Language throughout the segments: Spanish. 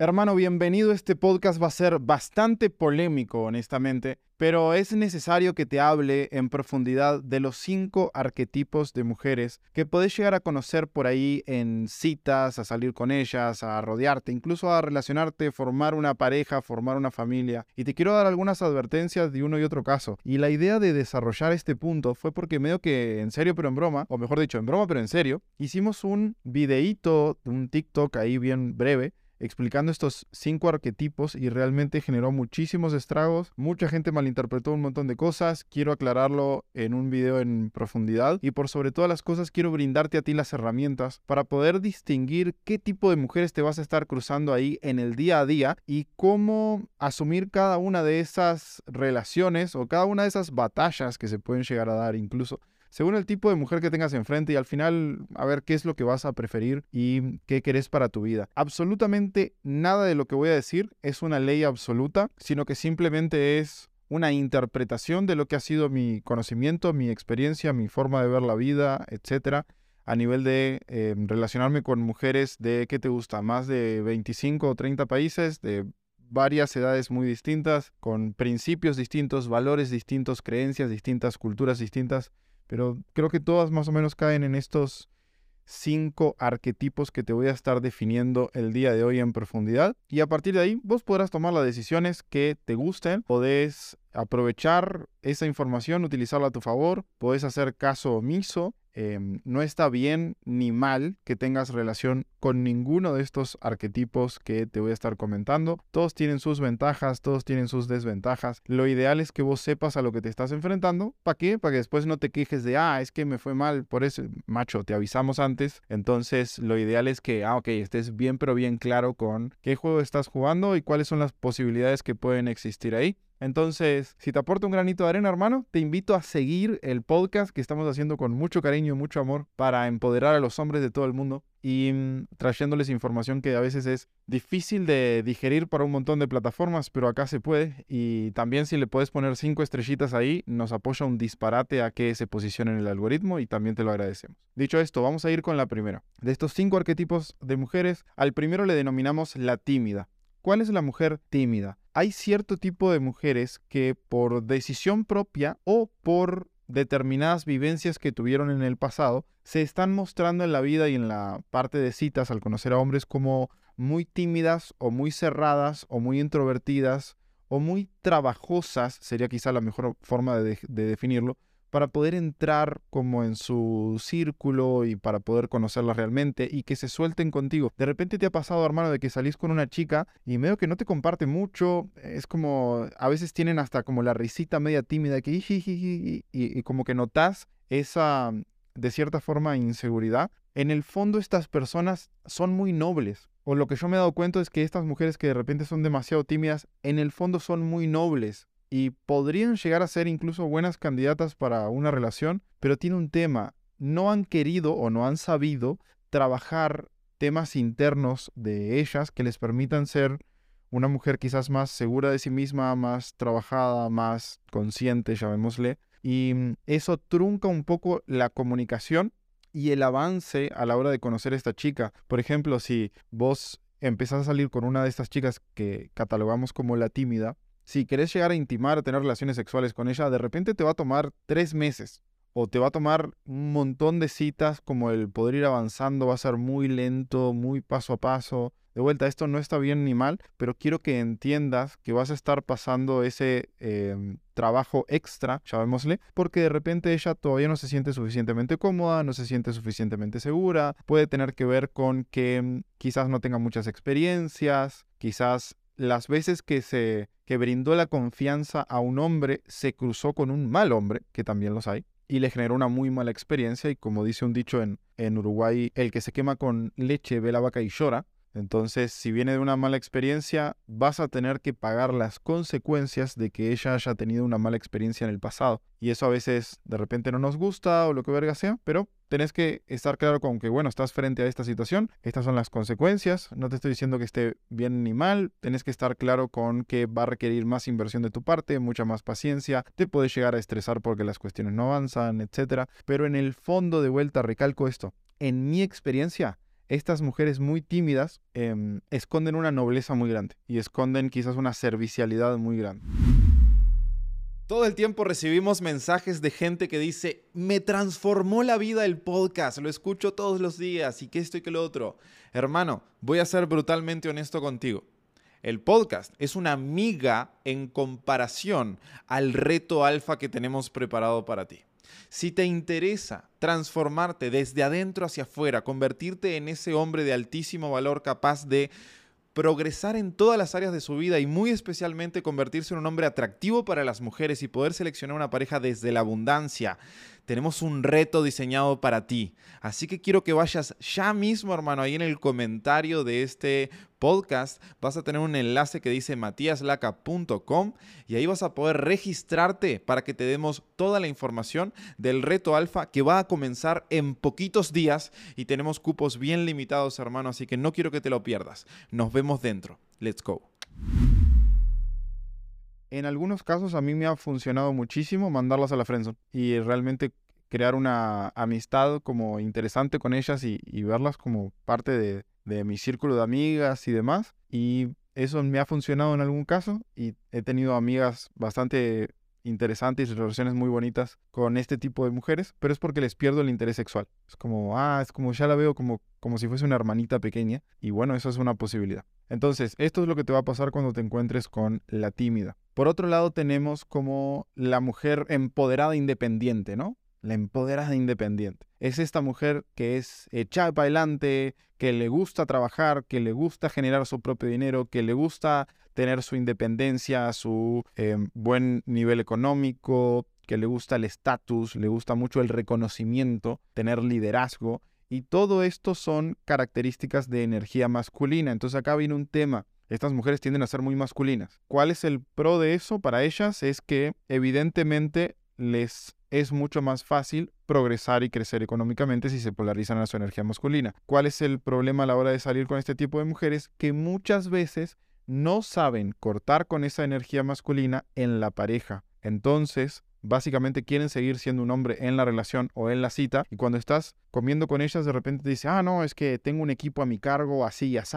Hermano, bienvenido. Este podcast va a ser bastante polémico, honestamente, pero es necesario que te hable en profundidad de los cinco arquetipos de mujeres que podés llegar a conocer por ahí en citas, a salir con ellas, a rodearte, incluso a relacionarte, formar una pareja, formar una familia. Y te quiero dar algunas advertencias de uno y otro caso. Y la idea de desarrollar este punto fue porque medio que en serio pero en broma, o mejor dicho, en broma pero en serio, hicimos un videíto, un TikTok ahí bien breve explicando estos cinco arquetipos y realmente generó muchísimos estragos. Mucha gente malinterpretó un montón de cosas. Quiero aclararlo en un video en profundidad y por sobre todas las cosas quiero brindarte a ti las herramientas para poder distinguir qué tipo de mujeres te vas a estar cruzando ahí en el día a día y cómo asumir cada una de esas relaciones o cada una de esas batallas que se pueden llegar a dar incluso según el tipo de mujer que tengas enfrente y al final a ver qué es lo que vas a preferir y qué querés para tu vida. Absolutamente nada de lo que voy a decir es una ley absoluta, sino que simplemente es una interpretación de lo que ha sido mi conocimiento, mi experiencia, mi forma de ver la vida, etcétera, a nivel de em, relacionarme con mujeres de, ¿qué te gusta? Más de 25 o 30 países, de varias edades muy distintas, con principios distintos, valores distintos, creencias distintas, culturas distintas. Pero creo que todas más o menos caen en estos cinco arquetipos que te voy a estar definiendo el día de hoy en profundidad. Y a partir de ahí vos podrás tomar las decisiones que te gusten. Podés aprovechar esa información, utilizarla a tu favor. Podés hacer caso omiso Em, no está bien ni mal que tengas relación con ninguno de estos arquetipos que te voy a estar comentando. Todos tienen sus ventajas, todos tienen sus desventajas. Lo ideal es que vos sepas a lo que te estás enfrentando. ¿Para qué? Para que después no te quejes de, ah, es que me fue mal. Por eso, macho, te avisamos antes. Entonces, lo ideal es que, ah, ok, estés bien, pero bien claro con qué juego estás jugando y cuáles son las posibilidades que pueden existir ahí. Entonces, si te aporta un granito de arena, hermano, te invito a seguir el podcast que estamos haciendo con mucho cariño y mucho amor para empoderar a los hombres de todo el mundo y mm, trayéndoles información que a veces es difícil de digerir para un montón de plataformas, pero acá se puede. Y también si le puedes poner cinco estrellitas ahí, nos apoya un disparate a que se posicione en el algoritmo y también te lo agradecemos. Dicho esto, vamos a ir con la primera. De estos cinco arquetipos de mujeres, al primero le denominamos la tímida. ¿Cuál es la mujer tímida? Hay cierto tipo de mujeres que por decisión propia o por determinadas vivencias que tuvieron en el pasado, se están mostrando en la vida y en la parte de citas al conocer a hombres como muy tímidas o muy cerradas o muy introvertidas o muy trabajosas, sería quizá la mejor forma de, de definirlo, para poder entrar como en su círculo y para poder conocerla realmente y que se suelten contigo. De repente te ha pasado, hermano, de que salís con una chica y medio que no te comparte mucho, es como, a veces tienen hasta como la risita media tímida que y, y como que notas esa, de cierta forma, inseguridad. En el fondo estas personas son muy nobles. O lo que yo me he dado cuenta es que estas mujeres que de repente son demasiado tímidas, en el fondo son muy nobles y podrían llegar a ser incluso buenas candidatas para una relación, pero tiene un tema, no han querido o no han sabido trabajar temas internos de ellas que les permitan ser una mujer quizás más segura de sí misma, más trabajada, más consciente, llamémosle, y mm, eso trunca un poco la comunicación y el avance a la hora de conocer a esta chica. Por ejemplo, si vos empezás a salir con una de estas chicas que catalogamos como la tímida, si querés llegar a intimar, a tener relaciones sexuales con ella, de repente te va a tomar tres meses. O te va a tomar un montón de citas, como el poder ir avanzando, va a ser muy lento, muy paso a paso. De vuelta, esto no está bien ni mal, pero quiero que entiendas que vas a estar pasando ese em, trabajo extra, llamémosle, porque de repente ella todavía no se siente suficientemente cómoda, no se siente suficientemente segura, puede tener que ver con que em, quizás no tenga muchas experiencias, quizás las veces que se que brindó la confianza a un hombre se cruzó con un mal hombre, que también los hay, y le generó una muy mala experiencia y como dice un dicho en, en Uruguay, el que se quema con leche ve la vaca y llora. Entonces, si viene de una mala experiencia, vas a tener que pagar las consecuencias de que ella haya tenido una mala experiencia en el pasado. Y eso a veces de repente no nos gusta o lo que verga sea, pero tenés que estar claro con que, bueno, estás frente a esta situación, estas son las consecuencias, no te estoy diciendo que esté bien ni mal, tenés que estar claro con que va a requerir más inversión de tu parte, mucha más paciencia, te puedes llegar a estresar porque las cuestiones no avanzan, etc. Pero en el fondo de vuelta recalco esto, en mi experiencia, estas mujeres muy tímidas em, esconden una nobleza muy grande y esconden quizás una servicialidad muy grande. Todo el tiempo recibimos mensajes de gente que dice, me transformó la vida el podcast, lo escucho todos los días y que esto y que lo otro. Hermano, voy a ser brutalmente honesto contigo. El podcast es una amiga en comparación al reto alfa que tenemos preparado para ti. Si te interesa transformarte desde adentro hacia afuera, convertirte en ese hombre de altísimo valor capaz de progresar en todas las áreas de su vida y muy especialmente convertirse en un hombre atractivo para las mujeres y poder seleccionar una pareja desde la abundancia, tenemos un reto diseñado para ti. Así que quiero que vayas ya mismo, hermano, ahí en el comentario de este podcast vas a tener un enlace que dice matiaslaca.com y ahí vas a poder registrarte para que te demos toda la información del reto alfa que va a comenzar en poquitos días y tenemos cupos bien limitados, hermano, así que no quiero que te lo pierdas. Nos vemos dentro. Let's go. En algunos casos a mí me ha funcionado muchísimo mandarlas a la friendzone y realmente crear una amistad como interesante con ellas y, verlas como parte de, de, mi círculo de amigas y demás. Y eso me ha funcionado en algún caso y he tenido amigas bastante interesantes y relaciones muy bonitas con este tipo de mujeres, pero es porque les pierdo el interés sexual. Es como, ah, es como ya la veo como, como si fuese una hermanita pequeña y bueno, eso es una posibilidad. Entonces, esto es lo que te va a pasar cuando te encuentres con la tímida. Por otro lado, tenemos como la mujer empoderada independiente, ¿no? La empoderada independiente. Es esta mujer que es echada para adelante, que le gusta trabajar, que le gusta generar su propio dinero, que le gusta tener su independencia, su em, buen nivel económico, que le gusta el estatus, le gusta mucho el reconocimiento, tener liderazgo. Y todo esto son características de energía masculina. Entonces acá viene un tema. Estas mujeres tienden a ser muy masculinas. ¿Cuál es el pro de eso para ellas? Es que evidentemente les es mucho más fácil progresar y crecer económicamente si se polarizan a su energía masculina. ¿Cuál es el problema a la hora de salir con este tipo de mujeres? Que muchas veces no saben cortar con esa energía masculina en la pareja. Entonces, básicamente quieren seguir siendo un hombre en la relación o en la cita y cuando estás comiendo con ellas de repente te dice, ah, no, es que tengo un equipo a mi cargo así y así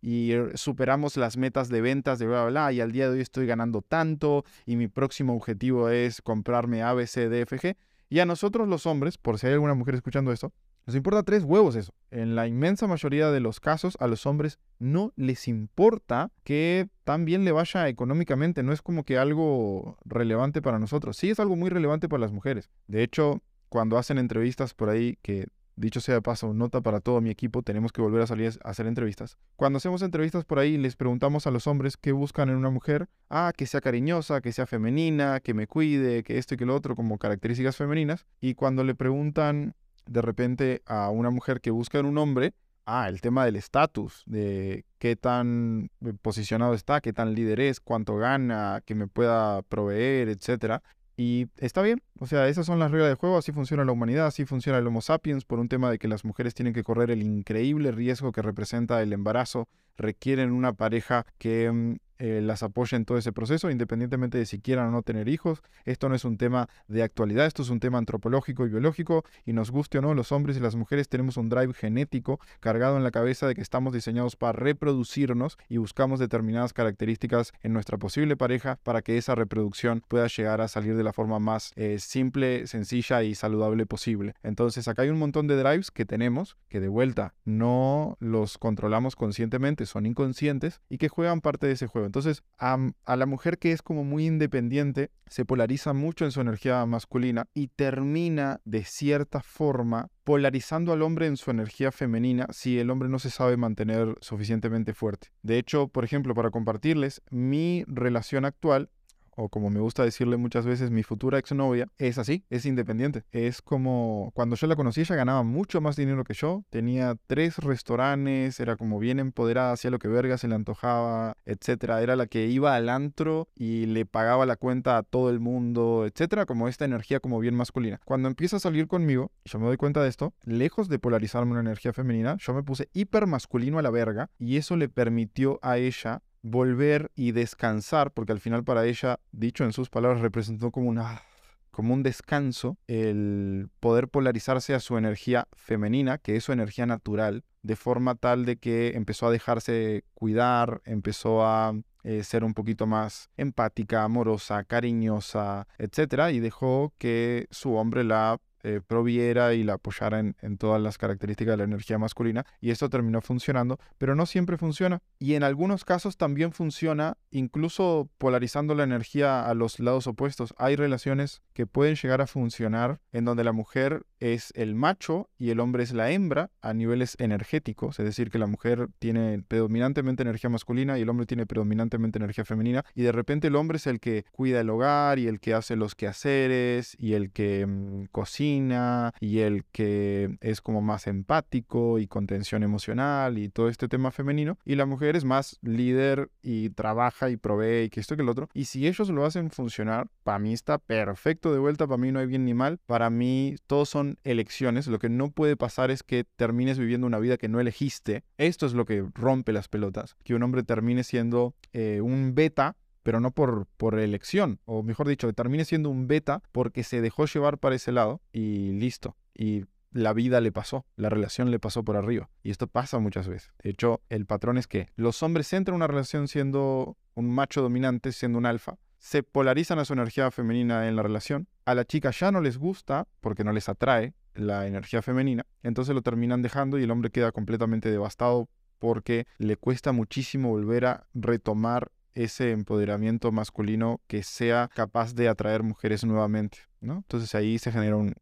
y er, superamos las metas de ventas de bla, bla, bla y al día de hoy estoy ganando tanto y mi próximo objetivo es comprarme ABCDFG. Y a nosotros los hombres, por si hay alguna mujer escuchando esto, nos importa tres huevos eso. En la inmensa mayoría de los casos a los hombres no les importa que tan bien le vaya económicamente. No es como que algo relevante para nosotros. Sí es algo muy relevante para las mujeres. De hecho, cuando hacen entrevistas por ahí, que dicho sea de paso, nota para todo mi equipo, tenemos que volver a salir a hacer entrevistas. Cuando hacemos entrevistas por ahí, les preguntamos a los hombres qué buscan en una mujer. Ah, que sea cariñosa, que sea femenina, que me cuide, que esto y que lo otro, como características femeninas. Y cuando le preguntan de repente a una mujer que busca en un hombre, ah, el tema del estatus, de qué tan eh, posicionado está, qué tan líder es, cuánto gana, que me pueda proveer, etcétera. Y está bien, o sea, esas son las reglas del juego, así funciona la humanidad, así funciona el Homo sapiens, por un tema de que las mujeres tienen que correr el increíble riesgo que representa el embarazo, requieren una pareja que mm, eh, las apoya en todo ese proceso, independientemente de si quieran o no tener hijos. Esto no es un tema de actualidad, esto es un tema antropológico y biológico, y nos guste o no, los hombres y las mujeres tenemos un drive genético cargado en la cabeza de que estamos diseñados para reproducirnos y buscamos determinadas características en nuestra posible pareja para que esa reproducción pueda llegar a salir de la forma más eh, simple, sencilla y saludable posible. Entonces acá hay un montón de drives que tenemos que de vuelta no los controlamos conscientemente, son inconscientes y que juegan parte de ese juego. Entonces, a, la mujer que es como muy independiente, se polariza mucho en su energía masculina y termina de cierta forma polarizando al hombre en su energía femenina si el hombre no se sabe mantener suficientemente fuerte. De hecho, por ejemplo, para compartirles, mi relación actual o como me gusta decirle muchas veces, mi futura exnovia, es así, es independiente. Es como cuando yo la conocí, ella ganaba mucho más dinero que yo, tenía tres restaurantes, era como bien empoderada, hacía lo que verga se le antojaba, etcétera. Era la que iba al antro y le pagaba la cuenta a todo el mundo, etcétera, como esta energía como bien masculina. Cuando empieza a salir conmigo, yo me doy cuenta de esto, lejos de polarizarme una energía femenina, yo me puse hiper masculino a la verga y eso le permitió a ella volver y descansar, porque al final para ella, dicho en sus palabras, representó como una como un descanso el poder polarizarse a su energía femenina, que es su energía natural, de forma tal de que empezó a dejarse cuidar, empezó a eh, ser un poquito más empática, amorosa, cariñosa, etc. Y dejó que su hombre la eh, proviera y la apoyara en, en, todas las características de la energía masculina. Y esto terminó funcionando, pero no siempre funciona. Y en algunos casos también funciona, incluso polarizando la energía a los lados opuestos. Hay relaciones que pueden llegar a funcionar en donde la mujer es el macho y el hombre es la hembra a niveles energéticos, es decir, que la mujer tiene predominantemente energía masculina y el hombre tiene predominantemente energía femenina, y de repente el hombre es el que cuida el hogar y el que hace los quehaceres y el que mm, cocina y el que es como más empático y contención emocional y todo este tema femenino, y la mujer es más líder y trabaja y provee y que esto que el otro, y si ellos lo hacen funcionar, para mí está perfecto de vuelta, para mí no hay bien ni mal, para mí todos son elecciones, lo que no puede pasar es que termines viviendo una vida que no elegiste. Esto es lo que rompe las pelotas, que un hombre termine siendo eh, un beta pero no por, por elección, o mejor dicho, que termine siendo un beta porque se dejó llevar para ese lado y listo. Y la vida le pasó, la relación le pasó por arriba. Y esto pasa muchas veces. De hecho, el patrón es que los hombres entran en una relación siendo un macho dominante, siendo un alfa, se polarizan a su energía femenina en la relación. A la chica ya no les gusta porque no les atrae la energía femenina, entonces lo terminan dejando y el hombre queda completamente devastado porque le cuesta muchísimo volver a retomar ese empoderamiento masculino que sea capaz de atraer mujeres nuevamente. Entonces ahí se genera un,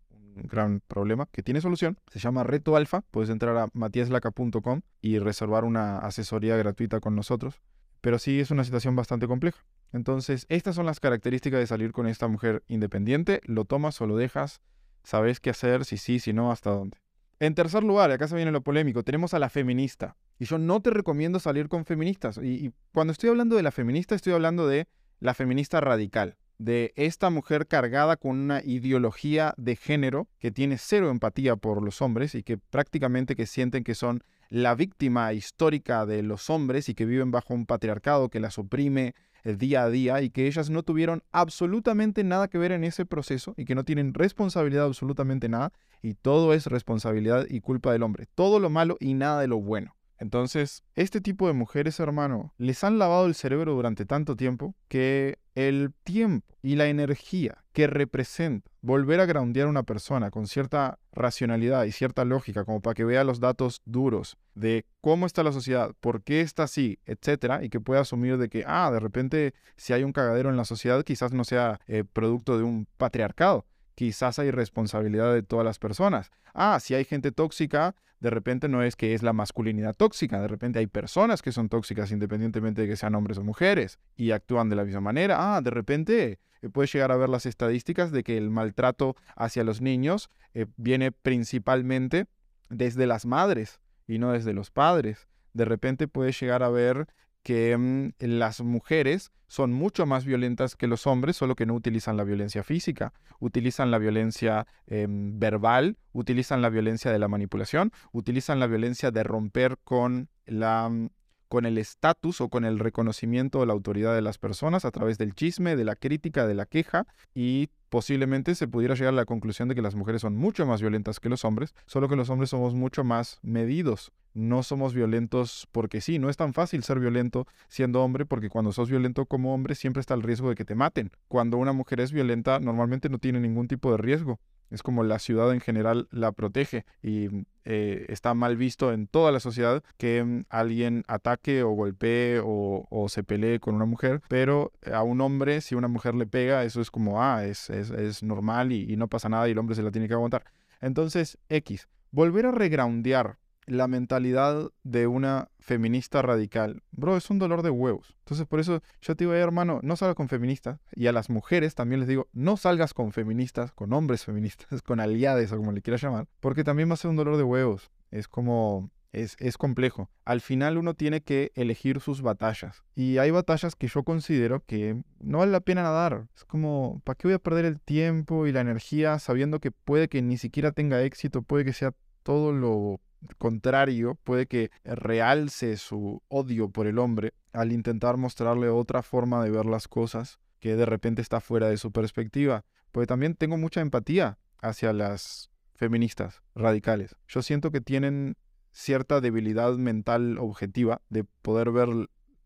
gran problema que tiene solución. Se llama Reto Alfa. Puedes entrar a matiaslaca.com y reservar una asesoría gratuita con nosotros. Pero sí es una situación bastante compleja. Entonces, estas son las características de salir con esta mujer independiente. Lo tomas o lo dejas. Sabes qué hacer, si sí, si no, hasta dónde. En tercer lugar, acá se viene lo polémico, tenemos a la feminista. Y yo no te recomiendo salir con feministas. Y, cuando estoy hablando de la feminista, estoy hablando de la feminista radical. De esta mujer cargada con una ideología de género que tiene cero empatía por los hombres y que prácticamente que sienten que son la víctima histórica de los hombres y que viven bajo un patriarcado que las oprime día a día y que ellas no tuvieron absolutamente nada que ver en ese proceso y que no tienen responsabilidad absolutamente nada y todo es responsabilidad y culpa del hombre, todo lo malo y nada de lo bueno. Entonces, este tipo de mujeres, hermano, les han lavado el cerebro durante tanto tiempo que el tiempo y la energía que representa volver a groundear a una persona con cierta racionalidad y cierta lógica, como para que vea los datos duros de cómo está la sociedad, por qué está así, etcétera, y que pueda asumir de que, ah, de repente, si hay un cagadero en la sociedad, quizás no sea eh, producto de un patriarcado, quizás hay responsabilidad de todas las personas. Ah, si hay gente tóxica, de repente no es que es la masculinidad tóxica, de repente hay personas que son tóxicas independientemente de que sean hombres o mujeres y actúan de la misma manera. Ah, de repente eh, puedes llegar a ver las estadísticas de que el maltrato hacia los niños eh, viene principalmente desde las madres y no desde los padres. De repente puedes llegar a ver que mm, las mujeres son mucho más violentas que los hombres, solo que no utilizan la violencia física, utilizan la violencia em, verbal, utilizan la violencia de la manipulación, utilizan la violencia de romper con la mm, con el estatus o con el reconocimiento de la autoridad de las personas a través del chisme, de la crítica, de la queja y posiblemente se pudiera llegar a la conclusión de que las mujeres son mucho más violentas que los hombres, solo que los hombres somos mucho más medidos. No somos violentos porque sí, no es tan fácil ser violento siendo hombre porque cuando sos violento como hombre siempre está el riesgo de que te maten. Cuando una mujer es violenta normalmente no tiene ningún tipo de riesgo. Es como la ciudad en general la protege y eh, está mal visto en toda la sociedad que mm, alguien ataque o golpee o, se pelee con una mujer, pero a un hombre, si una mujer le pega, eso es como, ah, es, es, normal y, y no pasa nada y el hombre se la tiene que aguantar. Entonces, X, volver a regroundear la mentalidad de una feminista radical, bro, es un dolor de huevos. Entonces, por eso yo te digo, hermano, no salgas con feministas. Y a las mujeres también les digo, no salgas con feministas, con hombres feministas, con aliades o como le quieras llamar, porque también va a ser un dolor de huevos. Es como, es, es, complejo. Al final uno tiene que elegir sus batallas. Y hay batallas que yo considero que no vale la pena nadar. Es como, ¿para qué voy a perder el tiempo y la energía sabiendo que puede que ni siquiera tenga éxito, puede que sea todo lo contrario puede que realce su odio por el hombre al intentar mostrarle otra forma de ver las cosas que de repente está fuera de su perspectiva. porque también tengo mucha empatía hacia las feministas radicales. Yo siento que tienen cierta debilidad mental objetiva de poder ver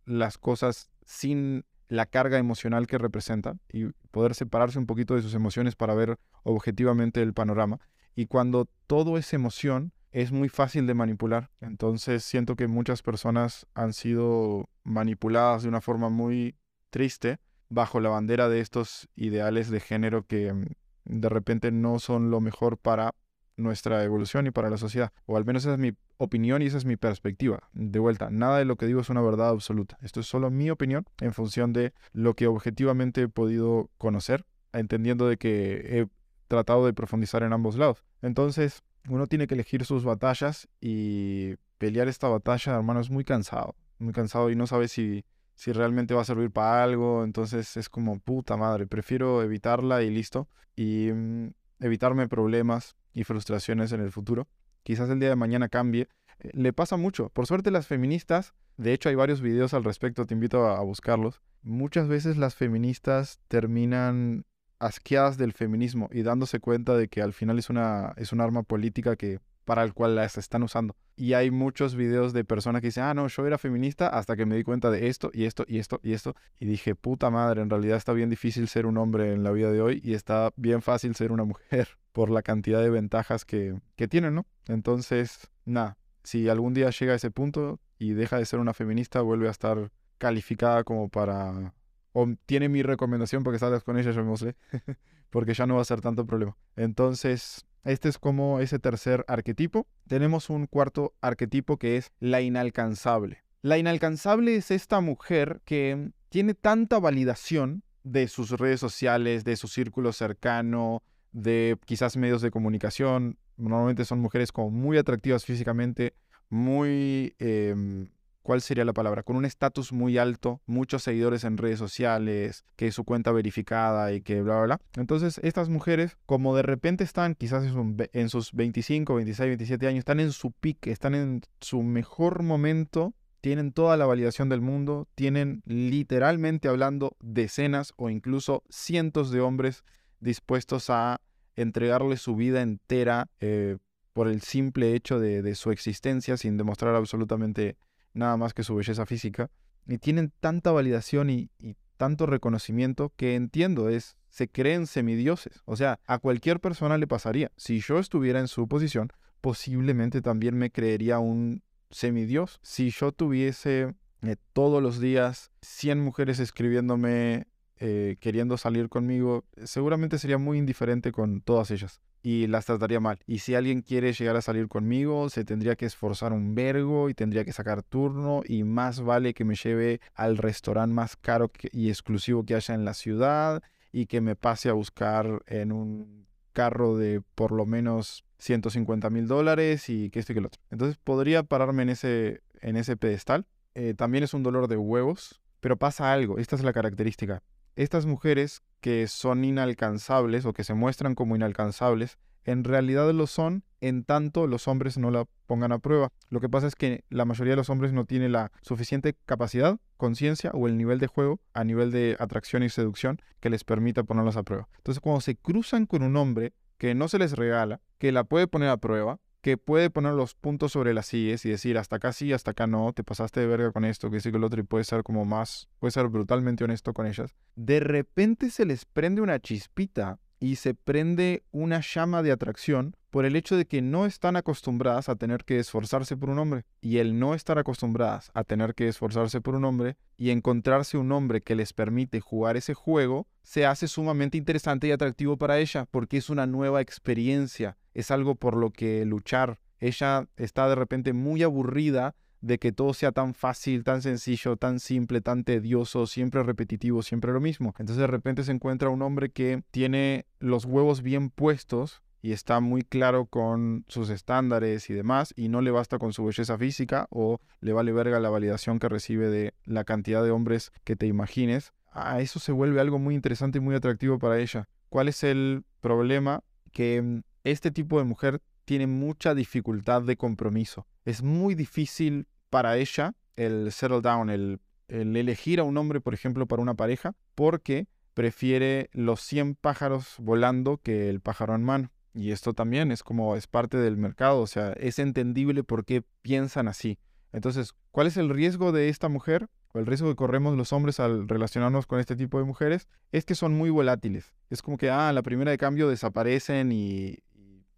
las cosas sin la carga emocional que representan y poder separarse un poquito de sus emociones para ver objetivamente el panorama. Y cuando todo es emoción, es muy fácil de manipular. Entonces siento que muchas personas han sido manipuladas de una forma muy triste bajo la bandera de estos ideales de género que mm, de repente no son lo mejor para nuestra evolución y para la sociedad. O al menos esa es mi opinión y esa es mi perspectiva. De vuelta, nada de lo que digo es una verdad absoluta. Esto es solo mi opinión en función de lo que objetivamente he podido conocer, entendiendo de que he tratado de profundizar en ambos lados. Entonces, uno tiene que elegir sus batallas y pelear esta batalla, hermano, es muy cansado. Muy cansado y no sabe si, si realmente va a servir para algo. Entonces es como puta madre, prefiero evitarla y listo. Y mm, evitarme problemas y frustraciones en el futuro. Quizás el día de mañana cambie. Eh, le pasa mucho. Por suerte las feministas, de hecho hay varios videos al respecto, te invito a buscarlos. Muchas veces las feministas terminan asqueadas del feminismo y dándose cuenta de que al final es una, es un arma política que para el cual las están usando. Y hay muchos videos de personas que dicen, ah, no, yo era feminista hasta que me di cuenta de esto y esto y esto y esto. Y dije, puta madre, en realidad está bien difícil ser un hombre en la vida de hoy y está bien fácil ser una mujer por la cantidad de ventajas que, que tienen, ¿no? Entonces, nada, si algún día llega a ese punto y deja de ser una feminista, vuelve a estar calificada como para... O tiene mi recomendación para que salgas con ella, sé, porque ya no va a ser tanto problema. Entonces, este es como ese tercer arquetipo. Tenemos un cuarto arquetipo que es la inalcanzable. La inalcanzable es esta mujer que tiene tanta validación de sus redes sociales, de su círculo cercano, de quizás medios de comunicación. Normalmente son mujeres como muy atractivas físicamente, muy em, ¿cuál sería la palabra? Con un estatus muy alto, muchos seguidores en redes sociales, que su cuenta verificada y que bla, bla, bla. Entonces, estas mujeres, como de repente están quizás en, sus 25, 26, 27 años, están en su pique, están en su mejor momento, tienen toda la validación del mundo, tienen literalmente hablando decenas o incluso cientos de hombres dispuestos a entregarle su vida entera eh, por el simple hecho de, de su existencia sin demostrar absolutamente nada más que su belleza física, y tienen tanta validación y, tanto reconocimiento que entiendo es, se creen semidioses. O sea, a cualquier persona le pasaría. Si yo estuviera en su posición, posiblemente también me creería un semidios. Si yo tuviese eh, todos los días 100 mujeres escribiéndome, eh, queriendo salir conmigo, seguramente sería muy indiferente con todas ellas y las trataría mal. Y si alguien quiere llegar a salir conmigo, se tendría que esforzar un vergo y tendría que sacar turno y más vale que me lleve al restaurante más caro y exclusivo que haya en la ciudad y que me pase a buscar en un carro de por lo menos 150 mil dólares y que esto y que lo otro. Entonces podría pararme en ese, en ese pedestal. Eh, también es un dolor de huevos, pero pasa algo, esta es la característica estas mujeres que son inalcanzables o que se muestran como inalcanzables, en realidad lo son en tanto los hombres no la pongan a prueba. Lo que pasa es que la mayoría de los hombres no tiene la suficiente capacidad, conciencia o el nivel de juego a nivel de atracción y seducción que les permita ponerlas a prueba. Entonces cuando se cruzan con un hombre que no se les regala, que la puede poner a prueba, que puede poner los puntos sobre las sillas y decir hasta acá sí, hasta acá no, te pasaste de verga con esto, que sí que el otro, y puede ser como más, puede ser brutalmente honesto con ellas. De repente se les prende una chispita y se prende una llama de atracción por el hecho de que no están acostumbradas a tener que esforzarse por un hombre. Y el no estar acostumbradas a tener que esforzarse por un hombre y encontrarse un hombre que les permite jugar ese juego, se hace sumamente interesante y atractivo para ella, porque es una nueva experiencia, es algo por lo que luchar. Ella está de repente muy aburrida de que todo sea tan fácil, tan sencillo, tan simple, tan tedioso, siempre repetitivo, siempre lo mismo. Entonces de repente se encuentra un hombre que tiene los huevos bien puestos y está muy claro con sus estándares y demás y no le basta con su belleza física o le vale verga la validación que recibe de la cantidad de hombres que te imagines, a eso se vuelve algo muy interesante y muy atractivo para ella. ¿Cuál es el problema? Que mm, este tipo de mujer tiene mucha dificultad de compromiso. Es muy difícil para ella el settle down, el, elegir a un hombre, por ejemplo, para una pareja, porque prefiere los 100 pájaros volando que el pájaro en mano. Y esto también es como es parte del mercado, o sea, es entendible por qué piensan así. Entonces, ¿cuál es el riesgo de esta mujer? O el riesgo que corremos los hombres al relacionarnos con este tipo de mujeres es que son muy volátiles. Es como que, ah, la primera de cambio desaparecen y,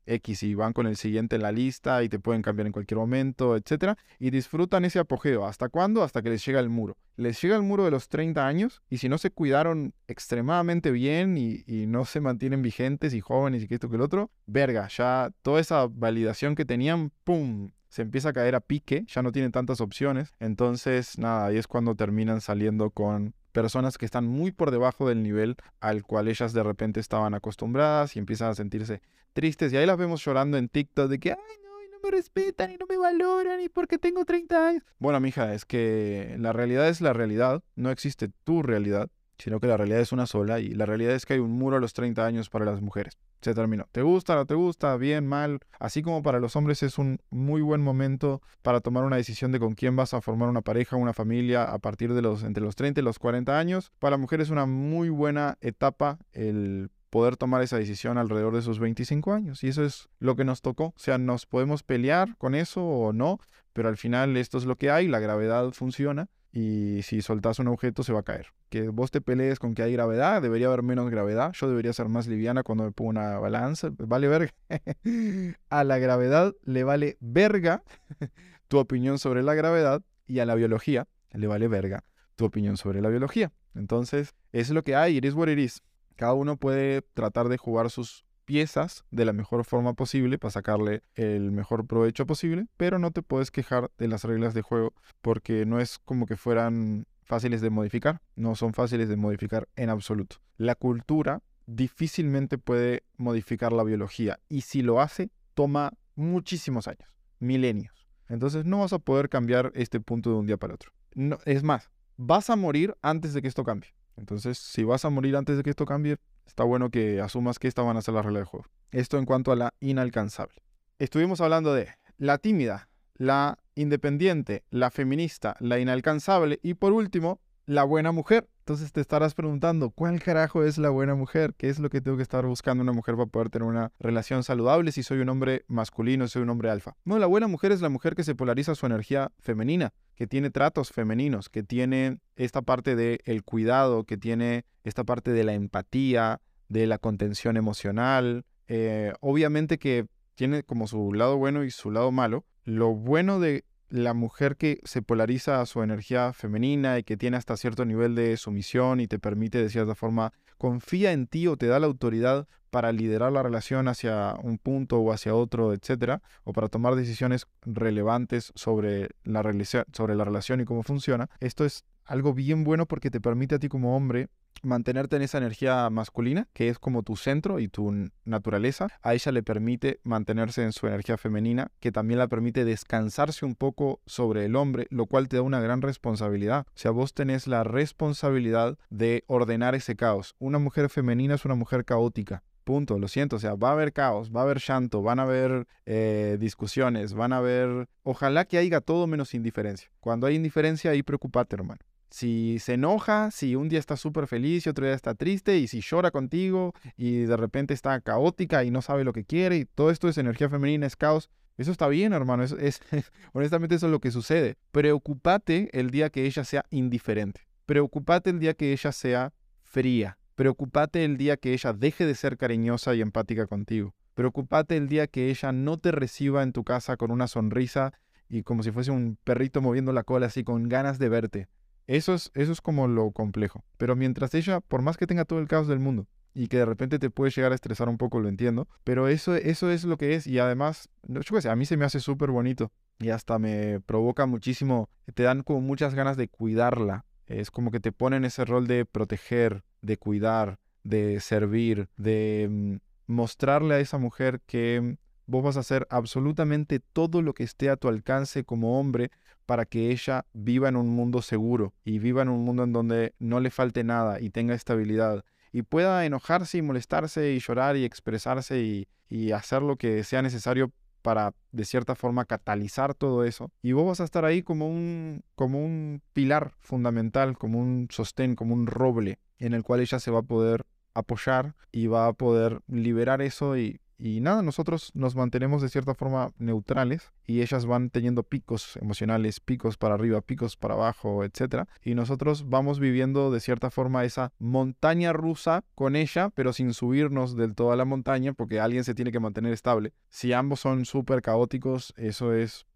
X y van con el siguiente en la lista y te pueden cambiar en cualquier momento, etc. Y disfrutan ese apogeo. ¿Hasta cuándo? Hasta que les llega el muro. Les llega el muro de los 30 años y si no se cuidaron extremadamente bien y, y no se mantienen vigentes y jóvenes y que esto que el otro, verga, ya toda esa validación que tenían, ¡pum! se empieza a caer a pique, ya no tienen tantas opciones. Entonces, nada, ahí es cuando terminan saliendo con personas que están muy por debajo del nivel al cual ellas de repente estaban acostumbradas y empiezan a sentirse tristes. Y ahí las vemos llorando en TikTok de que, ay, no, y no me respetan y no me valoran y porque tengo 30 años. Bueno, mija, es que la realidad es la realidad, no existe tu realidad sino que la realidad es una sola y la realidad es que hay un muro a los 30 años para las mujeres. Se terminó. ¿Te gusta, no te gusta? Bien, mal. Así como para los hombres es un muy buen momento para tomar una decisión de con quién vas a formar una pareja, una familia a partir de los entre los 30 y los 40 años. Para la mujer es una muy buena etapa el poder tomar esa decisión alrededor de sus 25 años. Y eso es lo que nos tocó. O sea, nos podemos pelear con eso o no, pero al final esto es lo que hay, la gravedad funciona y si soltas un objeto se va a caer. Que vos te pelees con que hay gravedad, debería haber menos gravedad. Yo debería ser más liviana cuando me pongo una balanza. Vale verga. a la gravedad le vale verga tu opinión sobre la gravedad y a la biología le vale verga tu opinión sobre la biología. Entonces, es lo que hay, it is what it is. Cada uno puede tratar de jugar sus piezas de la mejor forma posible para sacarle el mejor provecho posible, pero no te puedes quejar de las reglas de juego porque no es como que fueran fáciles de modificar, no son fáciles de modificar en absoluto. La cultura difícilmente puede modificar la biología y si lo hace, toma muchísimos años, milenios. Entonces no vas a poder cambiar este punto de un día para otro. No, es más, vas a morir antes de que esto cambie. Entonces, si vas a morir antes de que esto cambie, está bueno que asumas que esta van a ser las reglas del juego. Esto en cuanto a la inalcanzable. Estuvimos hablando de la tímida, la independiente, la feminista, la inalcanzable y por último, la buena mujer. Entonces te estarás preguntando, ¿cuál carajo es la buena mujer? ¿Qué es lo que tengo que estar buscando una mujer para poder tener una relación saludable si soy un hombre masculino, soy un hombre alfa? No, la buena mujer es la mujer que se polariza su energía femenina, que tiene tratos femeninos, que tiene esta parte del el cuidado, que tiene esta parte de la empatía, de la contención emocional. Eh, obviamente que tiene como su lado bueno y su lado malo. Lo bueno de la mujer que se polariza a su energía femenina y que tiene hasta cierto nivel de sumisión y te permite de cierta forma confía en ti o te da la autoridad para liderar la relación hacia un punto o hacia otro, etcétera, o para tomar decisiones relevantes sobre la, sobre la relación y cómo funciona. Esto es algo bien bueno porque te permite a ti como hombre mantenerte en esa energía masculina, que es como tu centro y tu naturaleza. A ella le permite mantenerse en su energía femenina, que también la permite descansarse un poco sobre el hombre, lo cual te da una gran responsabilidad. O sea, vos tenés la responsabilidad de ordenar ese caos. Una mujer femenina es una mujer caótica. Punto, lo siento, o sea, va a haber caos, va a haber llanto, van a haber eh, discusiones, van a haber... Ojalá que haya todo menos indiferencia. Cuando hay indiferencia, ahí preocupate, hermano si se enoja, si un día está súper feliz y otro día está triste, y si llora contigo y de repente está caótica y no sabe lo que quiere, y todo esto es energía femenina, es caos. Eso está bien, hermano. Es, honestamente, eso es lo que sucede. Preocúpate el día que ella sea indiferente. Preocúpate el día que ella sea fría. Preocúpate el día que ella deje de ser cariñosa y empática contigo. Preocúpate el día que ella no te reciba en tu casa con una sonrisa y como si fuese un perrito moviendo la cola así con ganas de verte. Eso es, eso es como lo complejo. Pero mientras ella, por más que tenga todo el caos del mundo y que de repente te puede llegar a estresar un poco, lo entiendo. Pero eso, eso es lo que es. Y además, yo qué sé, a mí se me hace súper bonito. Y hasta me provoca muchísimo. Te dan como muchas ganas de cuidarla. Es como que te ponen ese rol de proteger, de cuidar, de servir, de mm, mostrarle a esa mujer que vos vas a hacer absolutamente todo lo que esté a tu alcance como hombre para que ella viva en un mundo seguro y viva en un mundo en donde no le falte nada y tenga estabilidad y pueda enojarse y molestarse y llorar y expresarse y, hacer lo que sea necesario para de cierta forma catalizar todo eso y vos vas a estar ahí como un como un pilar fundamental, como un sostén, como un roble en el cual ella se va a poder apoyar y va a poder liberar eso y y nada, nosotros nos mantenemos de cierta forma neutrales y ellas van teniendo picos emocionales, picos para arriba, picos para abajo, etc. Y nosotros vamos viviendo de cierta forma esa montaña rusa con ella, pero sin subirnos del todo a la montaña porque alguien se tiene que mantener estable. Si ambos son súper caóticos, eso es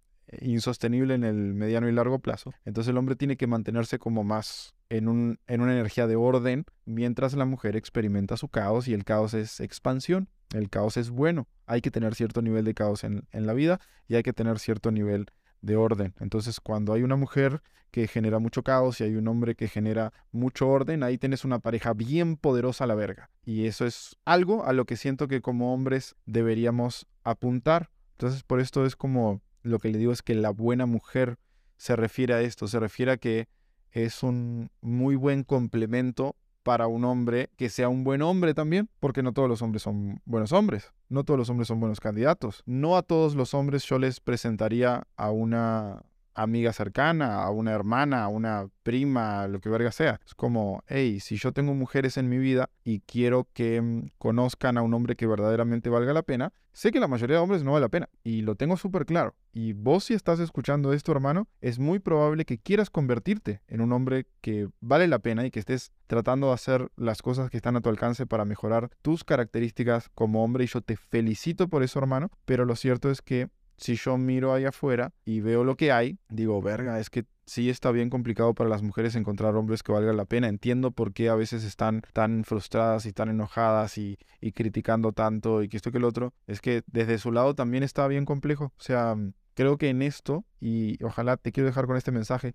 insostenible en el mediano y largo plazo. Entonces el hombre tiene que mantenerse como más en, un, en una energía de orden, mientras la mujer experimenta su caos y el caos es expansión. El caos es bueno. Hay que tener cierto nivel de caos en, en la vida y hay que tener cierto nivel de orden. Entonces, cuando hay una mujer que genera mucho caos y hay un hombre que genera mucho orden, ahí tienes una pareja bien poderosa a la verga. Y eso es algo a lo que siento que como hombres deberíamos apuntar. Entonces, por esto es como lo que le digo es que la buena mujer se refiere a esto, se refiere a que es un muy buen complemento para un hombre que sea un buen hombre también, porque no todos los hombres son buenos hombres, no todos los hombres son buenos candidatos. No a todos los hombres yo les presentaría a una amiga cercana, a una hermana, a una prima, lo que verga sea. Es como, hey, si yo tengo mujeres en mi vida y quiero que mm, conozcan a un hombre que verdaderamente valga la pena, sé que la mayoría de hombres no vale la pena y lo tengo súper claro. Y vos si estás escuchando esto, hermano, es muy probable que quieras convertirte en un hombre que vale la pena y que estés tratando de hacer las cosas que están a tu alcance para mejorar tus características como hombre y yo te felicito por eso, hermano, pero lo cierto es que si yo miro ahí afuera y veo lo que hay, digo, verga, es que sí está bien complicado para las mujeres encontrar hombres que valgan la pena. Entiendo por qué a veces están tan frustradas y tan enojadas y, y criticando tanto y que esto que el otro. Es que desde su lado también está bien complejo. O sea, creo que en esto, y ojalá te quiero dejar con este mensaje,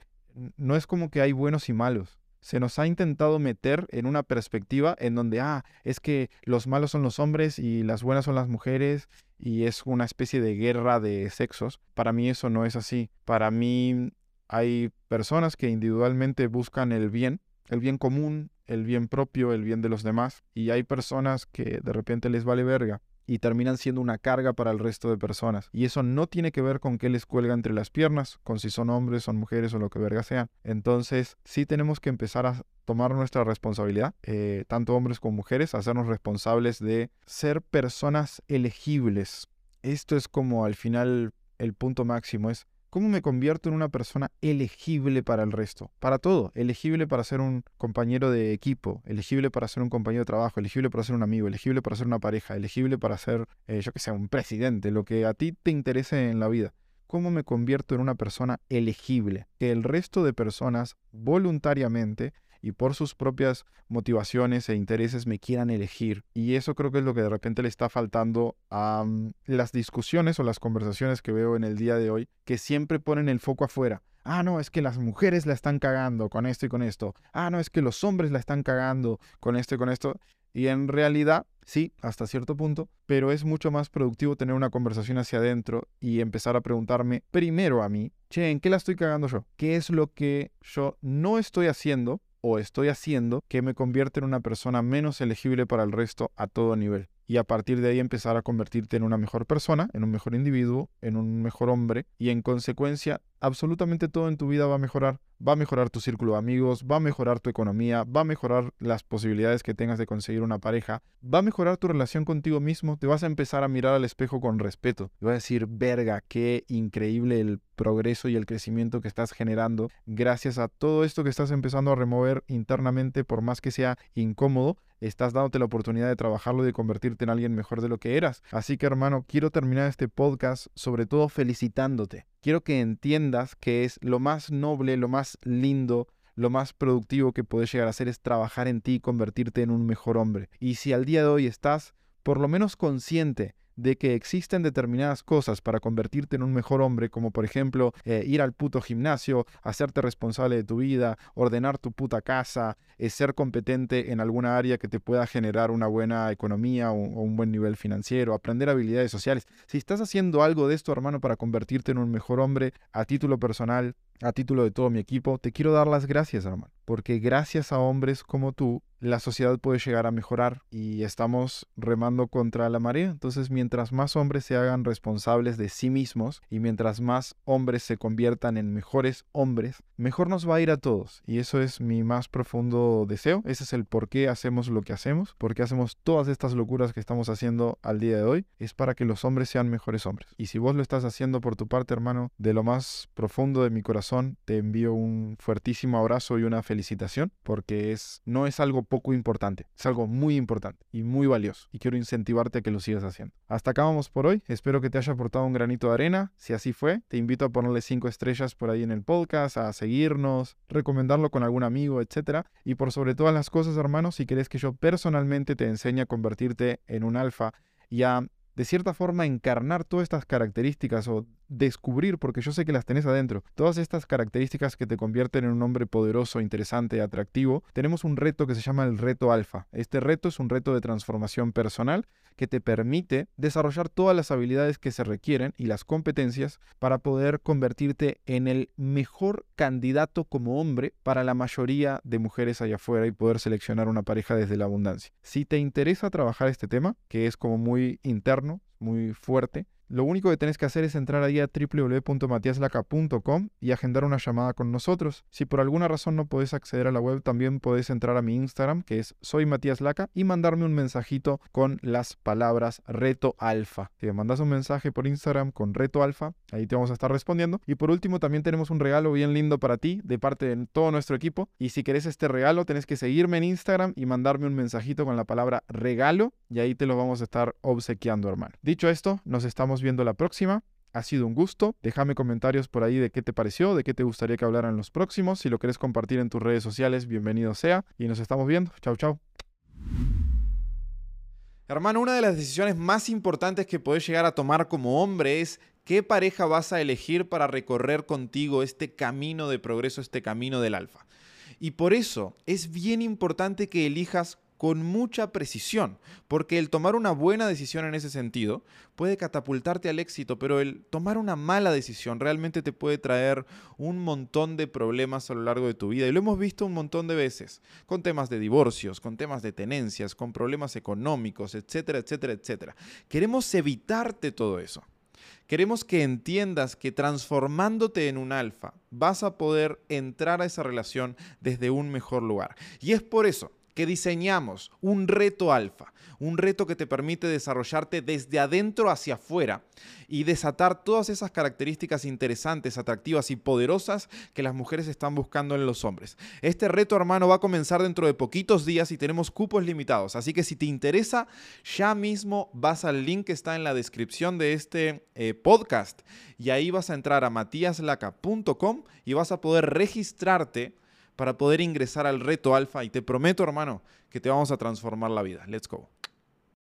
no es como que hay buenos y malos se nos ha intentado meter en una perspectiva en donde, ah, es que los malos son los hombres y las buenas son las mujeres y es una especie de guerra de sexos. Para mí eso no es así. Para mí hay personas que individualmente buscan el bien, el bien común, el bien propio, el bien de los demás, y hay personas que de repente les vale verga y terminan siendo una carga para el resto de personas. Y eso no tiene que ver con qué les cuelga entre las piernas, con si son hombres, son mujeres o lo que verga sean. Entonces, sí tenemos que empezar a tomar nuestra responsabilidad, eh, tanto hombres como mujeres, hacernos responsables de ser personas elegibles. Esto es como al final el punto máximo, es ¿Cómo me convierto en una persona elegible para el resto? Para todo. Elegible para ser un compañero de equipo, elegible para ser un compañero de trabajo, elegible para ser un amigo, elegible para ser una pareja, elegible para ser, eh, yo que sé, un presidente, lo que a ti te interese en la vida. ¿Cómo me convierto en una persona elegible? Que el resto de personas voluntariamente y por sus propias motivaciones e intereses me quieran elegir. Y eso creo que es lo que de repente le está faltando a mm, las discusiones o las conversaciones que veo en el día de hoy, que siempre ponen el foco afuera. Ah, no, es que las mujeres la están cagando con esto y con esto. Ah, no, es que los hombres la están cagando con esto y con esto. Y en realidad, sí, hasta cierto punto, pero es mucho más productivo tener una conversación hacia adentro y empezar a preguntarme primero a mí, che, ¿en qué la estoy cagando yo? ¿Qué es lo que yo no estoy haciendo o estoy haciendo que me convierte en una persona menos elegible para el resto a todo nivel. Y a partir de ahí empezar a convertirte en una mejor persona, en un mejor individuo, en un mejor hombre y en consecuencia absolutamente todo en tu vida va a mejorar. Va a mejorar tu círculo de amigos, va a mejorar tu economía, va a mejorar las posibilidades que tengas de conseguir una pareja, va a mejorar tu relación contigo mismo, te vas a empezar a mirar al espejo con respeto. Y vas a decir, verga, qué increíble el progreso y el crecimiento que estás generando gracias a todo esto que estás empezando a remover internamente, por más que sea incómodo, estás dándote la oportunidad de trabajarlo y de convertirte en alguien mejor de lo que eras. Así que hermano, quiero terminar este podcast sobre todo felicitándote quiero que entiendas que es lo más noble, lo más lindo, lo más productivo que puedes llegar a hacer es trabajar en ti y convertirte en un mejor hombre. Y si al día de hoy estás por lo menos consciente de que existen determinadas cosas para convertirte en un mejor hombre, como por ejemplo eh, ir al puto gimnasio, hacerte responsable de tu vida, ordenar tu puta casa, eh, ser competente en alguna área que te pueda generar una buena economía o, o, un buen nivel financiero, aprender habilidades sociales. Si estás haciendo algo de esto, hermano, para convertirte en un mejor hombre a título personal, a título de todo mi equipo, te quiero dar las gracias, hermano, porque gracias a hombres como tú, la sociedad puede llegar a mejorar y estamos remando contra la marea. Entonces, mientras más hombres se hagan responsables de sí mismos y mientras más hombres se conviertan en mejores hombres, mejor nos va a ir a todos. Y eso es mi más profundo deseo. Ese es el por qué hacemos lo que hacemos, por qué hacemos todas estas locuras que estamos haciendo al día de hoy. Es para que los hombres sean mejores hombres. Y si vos lo estás haciendo por tu parte, hermano, de lo más profundo de mi corazón, te envío un fuertísimo abrazo y una felicitación, porque es, no es algo poco importante, es algo muy importante y muy valioso. Y quiero incentivarte a que lo sigas haciendo. Hasta acá vamos por hoy. Espero que te haya aportado un granito de arena. Si así fue, te invito a ponerle cinco estrellas por ahí en el podcast, a seguirnos, recomendarlo con algún amigo, etc. Y por sobre todas las cosas, hermano, si querés que yo personalmente te enseñe a convertirte en un alfa y a de cierta forma encarnar todas estas características o descubrir, porque yo sé que las tenés adentro, todas estas características que te convierten en un hombre poderoso, interesante, atractivo, tenemos un reto que se llama el reto alfa. Este reto es un reto de transformación personal que te permite desarrollar todas las habilidades que se requieren y las competencias para poder convertirte en el mejor candidato como hombre para la mayoría de mujeres allá afuera y poder seleccionar una pareja desde la abundancia. Si te interesa trabajar este tema, que es como muy interno, muy fuerte, lo único que tenés que hacer es entrar ahí a www.matiaslaca.com y agendar una llamada con nosotros. Si por alguna razón no podés acceder a la web, también podés entrar a mi Instagram, que es soy Matías Laca, y mandarme un mensajito con las palabras reto alfa. Si me mandas un mensaje por Instagram con reto alfa, ahí te vamos a estar respondiendo. Y por último, también tenemos un regalo bien lindo para ti de parte de todo nuestro equipo. Y si querés este regalo, tenés que seguirme en Instagram y mandarme un mensajito con la palabra regalo, y ahí te lo vamos a estar obsequiando, hermano. Dicho esto, nos estamos viendo la próxima. Ha sido un gusto. Déjame comentarios por ahí de qué te pareció, de qué te gustaría que hablaran los próximos. Si lo quieres compartir en tus redes sociales, bienvenido sea. Y nos estamos viendo. Chau, chau. Hermano, una de las decisiones más importantes que puedes llegar a tomar como hombre es qué pareja vas a elegir para recorrer contigo este camino de progreso, este camino del alfa. Y por eso es bien importante que elijas con mucha precisión, porque el tomar una buena decisión en ese sentido puede catapultarte al éxito, pero el tomar una mala decisión realmente te puede traer un montón de problemas a lo largo de tu vida. Y lo hemos visto un montón de veces, con temas de divorcios, con temas de tenencias, con problemas económicos, etcétera, etcétera, etcétera. Queremos evitarte todo eso. Queremos que entiendas que transformándote en un alfa vas a poder entrar a esa relación desde un mejor lugar. Y es por eso que diseñamos un reto alfa, un reto que te permite desarrollarte desde adentro hacia afuera y desatar todas esas características interesantes, atractivas y poderosas que las mujeres están buscando en los hombres. Este reto, hermano, va a comenzar dentro de poquitos días y tenemos cupos limitados, así que si te interesa, ya mismo vas al link que está en la descripción de este eh, podcast y ahí vas a entrar a matiaslaca.com y vas a poder registrarte para poder ingresar al reto alfa y te prometo, hermano, que te vamos a transformar la vida. Let's go.